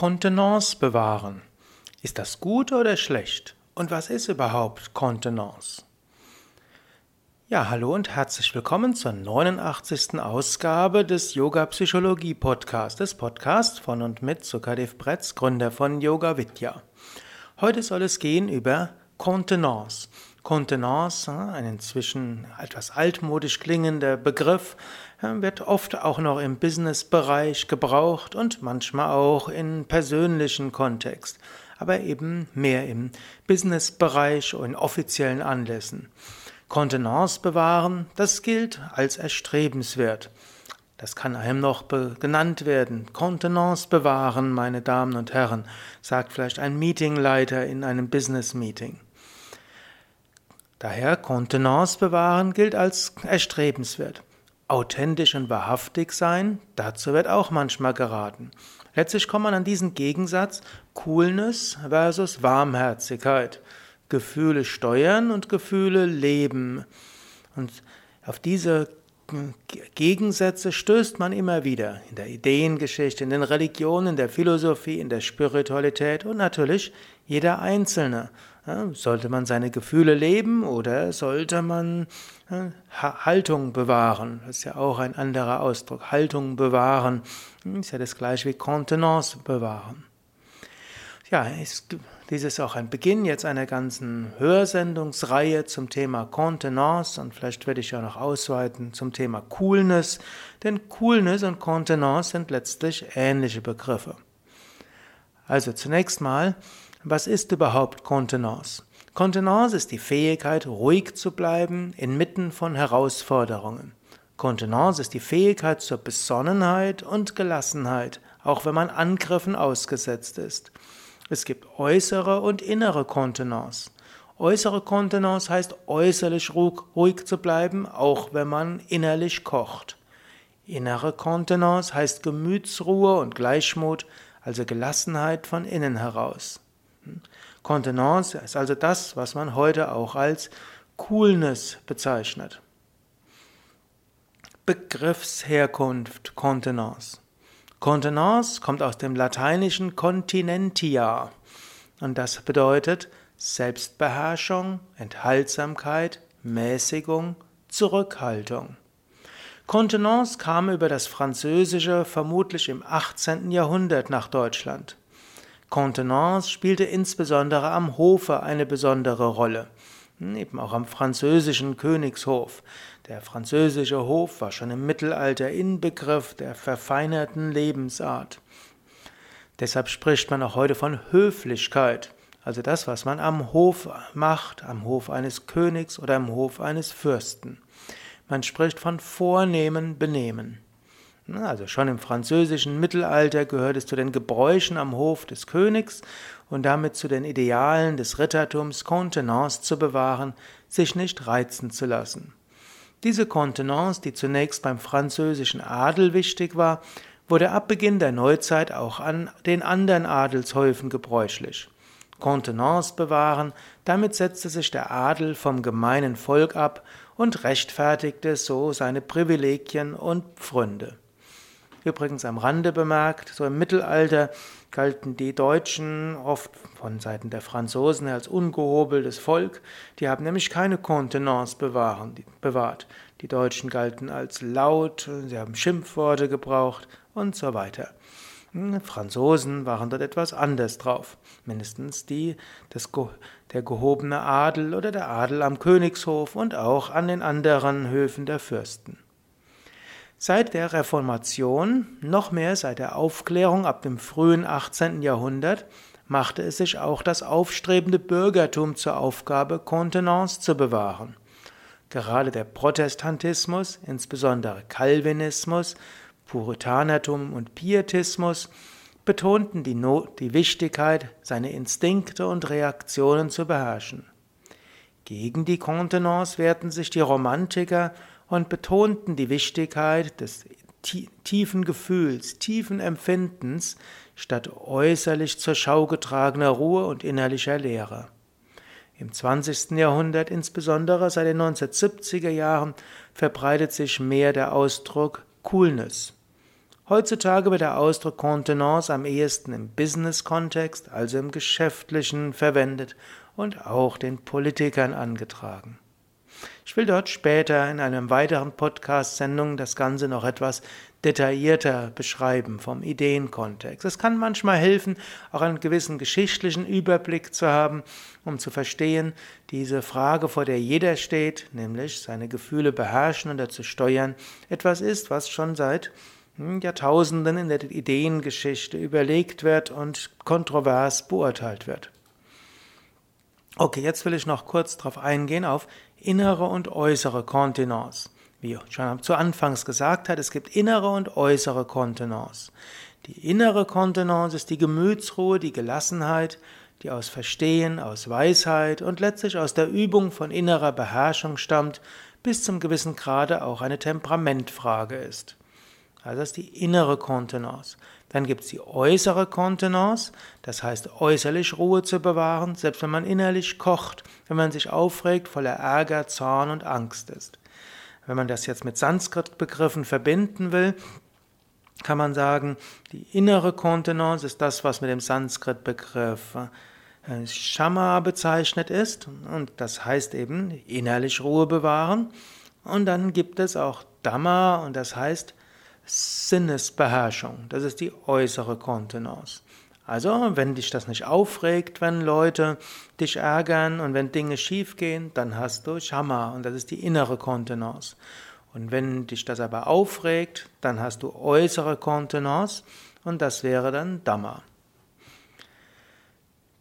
Kontenance bewahren. Ist das gut oder schlecht? Und was ist überhaupt Kontenance? Ja, hallo und herzlich willkommen zur 89. Ausgabe des Yoga Psychologie Podcasts, des Podcasts von und mit Sukadev Bretz, Gründer von Yoga Vidya. Heute soll es gehen über Kontenance. Kontenance, ein inzwischen etwas altmodisch klingender Begriff, wird oft auch noch im Business-Bereich gebraucht und manchmal auch in persönlichen Kontext, aber eben mehr im Business-Bereich und in offiziellen Anlässen. Kontenance bewahren, das gilt als erstrebenswert. Das kann einem noch genannt werden. Kontenance bewahren, meine Damen und Herren, sagt vielleicht ein Meetingleiter in einem Business-Meeting. Daher Kontenance bewahren gilt als erstrebenswert. Authentisch und wahrhaftig sein, dazu wird auch manchmal geraten. Letztlich kommt man an diesen Gegensatz Coolness versus Warmherzigkeit. Gefühle steuern und Gefühle leben. Und auf diese Gegensätze stößt man immer wieder in der Ideengeschichte, in den Religionen, in der Philosophie, in der Spiritualität und natürlich jeder Einzelne. Sollte man seine Gefühle leben oder sollte man Haltung bewahren? Das ist ja auch ein anderer Ausdruck. Haltung bewahren ist ja das gleiche wie Kontenance bewahren. Ja, dies ist auch ein Beginn jetzt einer ganzen Hörsendungsreihe zum Thema Kontenance und vielleicht werde ich ja noch ausweiten zum Thema Coolness, denn Coolness und Kontenance sind letztlich ähnliche Begriffe. Also zunächst mal, was ist überhaupt Kontenance? Kontenance ist die Fähigkeit, ruhig zu bleiben inmitten von Herausforderungen. Kontenance ist die Fähigkeit zur Besonnenheit und Gelassenheit, auch wenn man Angriffen ausgesetzt ist. Es gibt äußere und innere Kontenance. Äußere Kontenance heißt äußerlich ruhig zu bleiben, auch wenn man innerlich kocht. Innere Kontenance heißt Gemütsruhe und Gleichmut, also Gelassenheit von innen heraus. Kontenance ist also das, was man heute auch als Coolness bezeichnet. Begriffsherkunft Kontenance. Kontenance kommt aus dem lateinischen continentia und das bedeutet Selbstbeherrschung, Enthaltsamkeit, Mäßigung, Zurückhaltung. Kontenance kam über das Französische vermutlich im 18. Jahrhundert nach Deutschland. Kontenance spielte insbesondere am Hofe eine besondere Rolle, eben auch am französischen Königshof. Der französische Hof war schon im Mittelalter Inbegriff der verfeinerten Lebensart. Deshalb spricht man auch heute von Höflichkeit, also das, was man am Hof macht, am Hof eines Königs oder am Hof eines Fürsten. Man spricht von vornehmen Benehmen. Also schon im französischen Mittelalter gehört es zu den Gebräuchen am Hof des Königs und damit zu den Idealen des Rittertums, Kontenance zu bewahren, sich nicht reizen zu lassen. Diese Kontenance, die zunächst beim französischen Adel wichtig war, wurde ab Beginn der Neuzeit auch an den anderen Adelshäufen gebräuchlich. Kontenance bewahren, damit setzte sich der Adel vom gemeinen Volk ab und rechtfertigte so seine Privilegien und Pfründe. Übrigens am Rande bemerkt, so im Mittelalter galten die Deutschen oft von Seiten der Franzosen als ungehobeltes Volk. Die haben nämlich keine Kontenance bewahrt. Die Deutschen galten als laut, sie haben Schimpfworte gebraucht und so weiter. Hm, Franzosen waren dort etwas anders drauf. Mindestens die, das, der gehobene Adel oder der Adel am Königshof und auch an den anderen Höfen der Fürsten. Seit der Reformation, noch mehr seit der Aufklärung ab dem frühen 18. Jahrhundert, machte es sich auch das aufstrebende Bürgertum zur Aufgabe, Kontenance zu bewahren. Gerade der Protestantismus, insbesondere Calvinismus, Puritanertum und Pietismus betonten die, Not, die Wichtigkeit, seine Instinkte und Reaktionen zu beherrschen. Gegen die Kontenance wehrten sich die Romantiker und betonten die Wichtigkeit des tiefen Gefühls, tiefen Empfindens statt äußerlich zur Schau getragener Ruhe und innerlicher Leere. Im 20. Jahrhundert, insbesondere seit den 1970er Jahren, verbreitet sich mehr der Ausdruck Coolness. Heutzutage wird der Ausdruck Kontenance am ehesten im Business-Kontext, also im Geschäftlichen, verwendet und auch den Politikern angetragen. Ich will dort später in einem weiteren Podcast-Sendung das Ganze noch etwas detaillierter beschreiben vom Ideenkontext. Es kann manchmal helfen, auch einen gewissen geschichtlichen Überblick zu haben, um zu verstehen, diese Frage, vor der jeder steht, nämlich seine Gefühle beherrschen und dazu steuern, etwas ist, was schon seit hm, Jahrtausenden in der Ideengeschichte überlegt wird und kontrovers beurteilt wird. Okay, jetzt will ich noch kurz darauf eingehen auf innere und äußere Kontenance. Wie schon zu Anfangs gesagt hat, es gibt innere und äußere Kontenance. Die innere Kontenance ist die Gemütsruhe, die Gelassenheit, die aus Verstehen, aus Weisheit und letztlich aus der Übung von innerer Beherrschung stammt, bis zum gewissen Grade auch eine Temperamentfrage ist. Also das ist die innere Kontenance. Dann gibt es die äußere Kontenance, das heißt äußerlich Ruhe zu bewahren, selbst wenn man innerlich kocht, wenn man sich aufregt, voller Ärger, Zorn und Angst ist. Wenn man das jetzt mit Sanskrit-Begriffen verbinden will, kann man sagen, die innere Kontenance ist das, was mit dem Sanskrit-Begriff äh, Shama bezeichnet ist. Und das heißt eben innerlich Ruhe bewahren. Und dann gibt es auch Dhamma und das heißt Sinnesbeherrschung. Das ist die äußere Kontenance. Also, wenn dich das nicht aufregt, wenn Leute dich ärgern und wenn Dinge schiefgehen, dann hast du Shama und das ist die innere Kontenance. Und wenn dich das aber aufregt, dann hast du äußere Kontenance und das wäre dann Dhamma.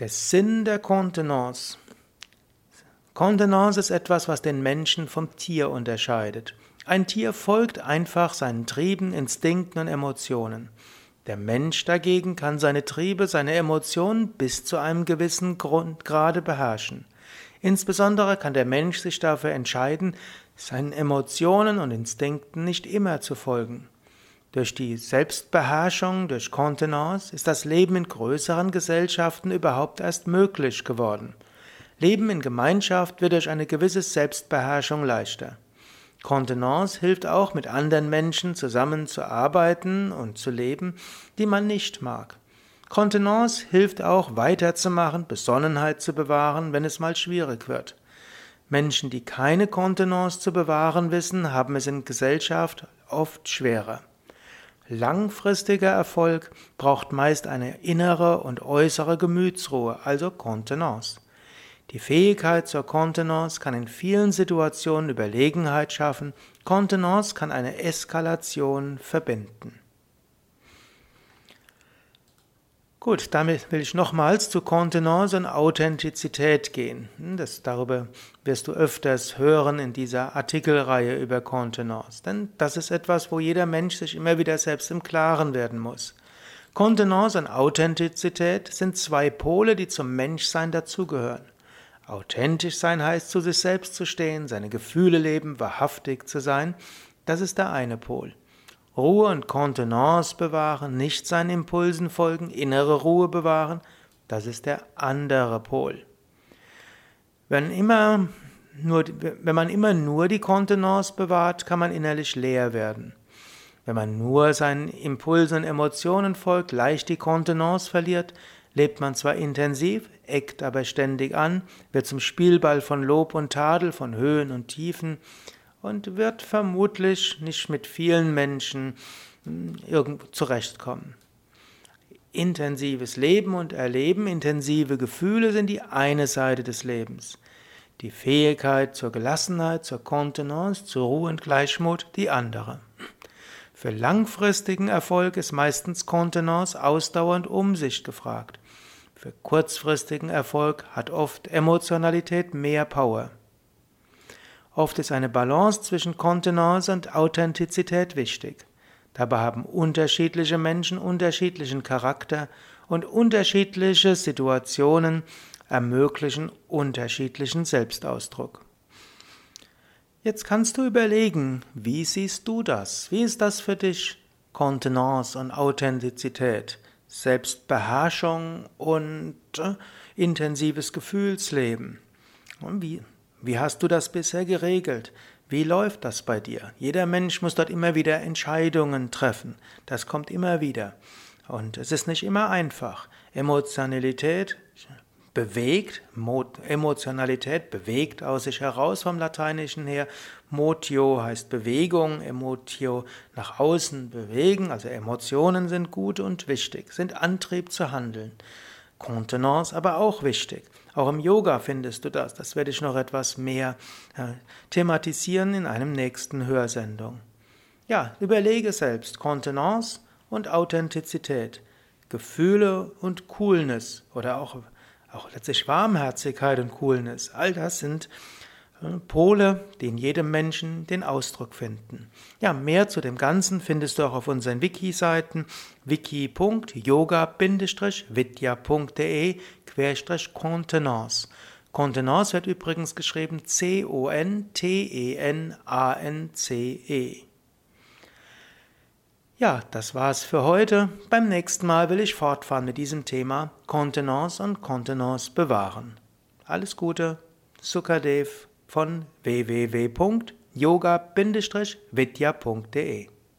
Der Sinn der Kontenance. Kontenance ist etwas, was den Menschen vom Tier unterscheidet. Ein Tier folgt einfach seinen Trieben, Instinkten und Emotionen. Der Mensch dagegen kann seine Triebe, seine Emotionen bis zu einem gewissen Grade beherrschen. Insbesondere kann der Mensch sich dafür entscheiden, seinen Emotionen und Instinkten nicht immer zu folgen. Durch die Selbstbeherrschung, durch Kontenance ist das Leben in größeren Gesellschaften überhaupt erst möglich geworden. Leben in Gemeinschaft wird durch eine gewisse Selbstbeherrschung leichter. Kontenance hilft auch, mit anderen Menschen zusammenzuarbeiten und zu leben, die man nicht mag. Kontenance hilft auch, weiterzumachen, Besonnenheit zu bewahren, wenn es mal schwierig wird. Menschen, die keine Kontenance zu bewahren wissen, haben es in Gesellschaft oft schwerer. Langfristiger Erfolg braucht meist eine innere und äußere Gemütsruhe, also Kontenance. Die Fähigkeit zur Kontenance kann in vielen Situationen Überlegenheit schaffen. Kontenance kann eine Eskalation verbinden. Gut, damit will ich nochmals zu Kontenance und Authentizität gehen. Hm, das, darüber wirst du öfters hören in dieser Artikelreihe über Kontenance. Denn das ist etwas, wo jeder Mensch sich immer wieder selbst im Klaren werden muss. Kontenance und Authentizität sind zwei Pole, die zum Menschsein dazugehören. Authentisch sein heißt, zu sich selbst zu stehen, seine Gefühle leben, wahrhaftig zu sein. Das ist der eine Pol. Ruhe und Kontenance bewahren, nicht seinen Impulsen folgen, innere Ruhe bewahren, das ist der andere Pol. Wenn, immer nur, wenn man immer nur die Kontenance bewahrt, kann man innerlich leer werden. Wenn man nur seinen Impulsen und Emotionen folgt, leicht die Kontenance verliert, lebt man zwar intensiv, eckt aber ständig an, wird zum Spielball von Lob und Tadel, von Höhen und Tiefen und wird vermutlich nicht mit vielen Menschen hm, irgendwo zurechtkommen. Intensives Leben und Erleben, intensive Gefühle sind die eine Seite des Lebens. Die Fähigkeit zur Gelassenheit, zur Kontenance, zur Ruhe und Gleichmut die andere. Für langfristigen Erfolg ist meistens Kontenance, Ausdauer und Umsicht gefragt. Für kurzfristigen Erfolg hat oft Emotionalität mehr Power. Oft ist eine Balance zwischen Kontenance und Authentizität wichtig. Dabei haben unterschiedliche Menschen unterschiedlichen Charakter und unterschiedliche Situationen ermöglichen unterschiedlichen Selbstausdruck. Jetzt kannst du überlegen, wie siehst du das? Wie ist das für dich? Kontenance und Authentizität. Selbstbeherrschung und äh, intensives Gefühlsleben. Und wie, wie hast du das bisher geregelt? Wie läuft das bei dir? Jeder Mensch muss dort immer wieder Entscheidungen treffen. Das kommt immer wieder. Und es ist nicht immer einfach. Emotionalität bewegt, Emotionalität bewegt aus sich heraus vom Lateinischen her. Motio heißt Bewegung, Emotio nach außen bewegen, also Emotionen sind gut und wichtig, sind Antrieb zu handeln. Kontenance aber auch wichtig. Auch im Yoga findest du das. Das werde ich noch etwas mehr äh, thematisieren in einem nächsten Hörsendung. Ja, überlege selbst Kontenance und Authentizität, Gefühle und Coolness oder auch auch letztlich Warmherzigkeit und Coolness, all das sind äh, Pole, die in jedem Menschen den Ausdruck finden. Ja, mehr zu dem Ganzen findest du auch auf unseren Wiki-Seiten wiki.yoga-vidya.de Contenance. Contenance wird übrigens geschrieben C-O-N-T-E-N-A-N-C-E. Ja, das war's für heute. Beim nächsten Mal will ich fortfahren mit diesem Thema Kontenance und Kontenance bewahren. Alles Gute, Sukadev von www.yoga-vidya.de